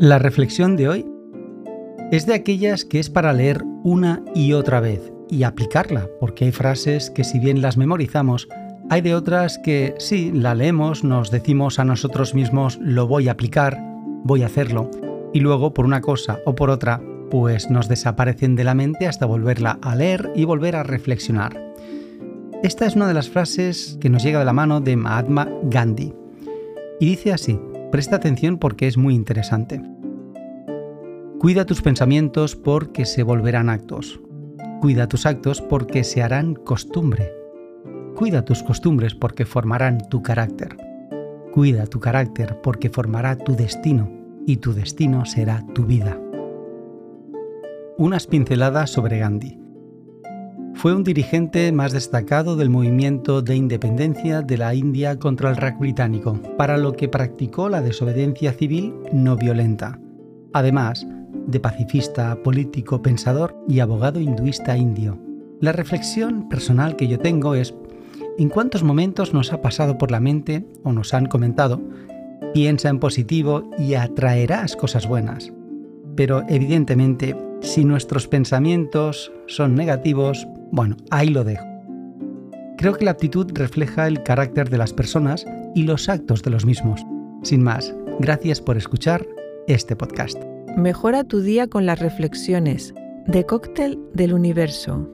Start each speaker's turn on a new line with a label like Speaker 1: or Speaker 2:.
Speaker 1: La reflexión de hoy es de aquellas que es para leer una y otra vez y aplicarla, porque hay frases que si bien las memorizamos, hay de otras que sí, la leemos, nos decimos a nosotros mismos lo voy a aplicar, voy a hacerlo, y luego por una cosa o por otra, pues nos desaparecen de la mente hasta volverla a leer y volver a reflexionar. Esta es una de las frases que nos llega de la mano de Mahatma Gandhi. Y dice así, presta atención porque es muy interesante. Cuida tus pensamientos porque se volverán actos. Cuida tus actos porque se harán costumbre. Cuida tus costumbres porque formarán tu carácter. Cuida tu carácter porque formará tu destino y tu destino será tu vida. Unas pinceladas sobre Gandhi. Fue un dirigente más destacado del movimiento de independencia de la India contra el Raj británico, para lo que practicó la desobediencia civil no violenta. Además, de pacifista, político, pensador y abogado hinduista indio. La reflexión personal que yo tengo es, ¿en cuántos momentos nos ha pasado por la mente o nos han comentado, piensa en positivo y atraerás cosas buenas? Pero evidentemente, si nuestros pensamientos son negativos, bueno, ahí lo dejo. Creo que la actitud refleja el carácter de las personas y los actos de los mismos. Sin más, gracias por escuchar este podcast.
Speaker 2: Mejora tu día con las reflexiones de Cóctel del Universo.